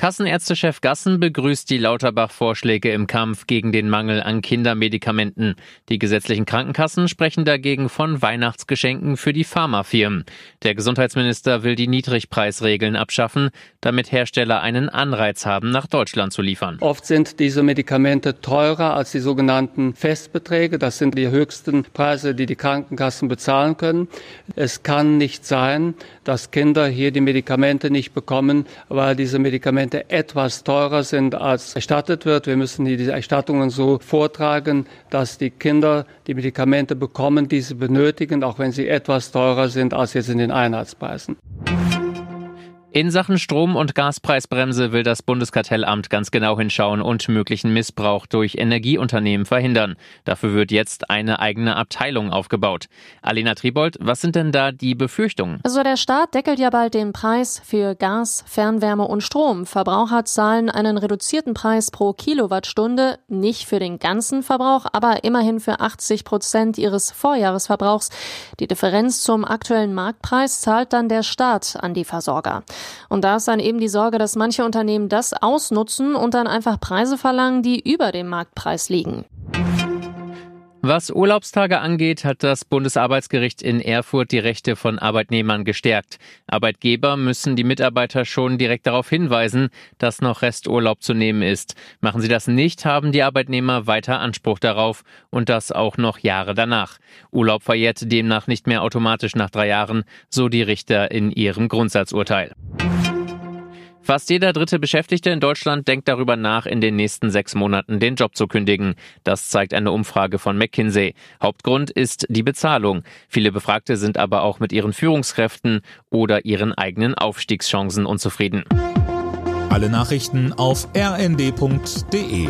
Kassenärztechef Gassen begrüßt die Lauterbach-Vorschläge im Kampf gegen den Mangel an Kindermedikamenten. Die gesetzlichen Krankenkassen sprechen dagegen von Weihnachtsgeschenken für die Pharmafirmen. Der Gesundheitsminister will die Niedrigpreisregeln abschaffen, damit Hersteller einen Anreiz haben, nach Deutschland zu liefern. Oft sind diese Medikamente teurer als die sogenannten Festbeträge. Das sind die höchsten Preise, die die Krankenkassen bezahlen können. Es kann nicht sein, dass Kinder hier die Medikamente nicht bekommen, weil diese Medikamente Medikamente etwas teurer sind, als erstattet wird. Wir müssen diese Erstattungen so vortragen, dass die Kinder die Medikamente bekommen, die sie benötigen, auch wenn sie etwas teurer sind als jetzt in den Einheitspreisen. In Sachen Strom- und Gaspreisbremse will das Bundeskartellamt ganz genau hinschauen und möglichen Missbrauch durch Energieunternehmen verhindern. Dafür wird jetzt eine eigene Abteilung aufgebaut. Alena Tribold, was sind denn da die Befürchtungen? Also der Staat deckelt ja bald den Preis für Gas, Fernwärme und Strom. Verbraucher zahlen einen reduzierten Preis pro Kilowattstunde, nicht für den ganzen Verbrauch, aber immerhin für 80 Prozent ihres Vorjahresverbrauchs. Die Differenz zum aktuellen Marktpreis zahlt dann der Staat an die Versorger. Und da ist dann eben die Sorge, dass manche Unternehmen das ausnutzen und dann einfach Preise verlangen, die über dem Marktpreis liegen. Was Urlaubstage angeht, hat das Bundesarbeitsgericht in Erfurt die Rechte von Arbeitnehmern gestärkt. Arbeitgeber müssen die Mitarbeiter schon direkt darauf hinweisen, dass noch Resturlaub zu nehmen ist. Machen sie das nicht, haben die Arbeitnehmer weiter Anspruch darauf und das auch noch Jahre danach. Urlaub verjährt demnach nicht mehr automatisch nach drei Jahren, so die Richter in ihrem Grundsatzurteil. Fast jeder dritte Beschäftigte in Deutschland denkt darüber nach, in den nächsten sechs Monaten den Job zu kündigen. Das zeigt eine Umfrage von McKinsey. Hauptgrund ist die Bezahlung. Viele Befragte sind aber auch mit ihren Führungskräften oder ihren eigenen Aufstiegschancen unzufrieden. Alle Nachrichten auf rnd.de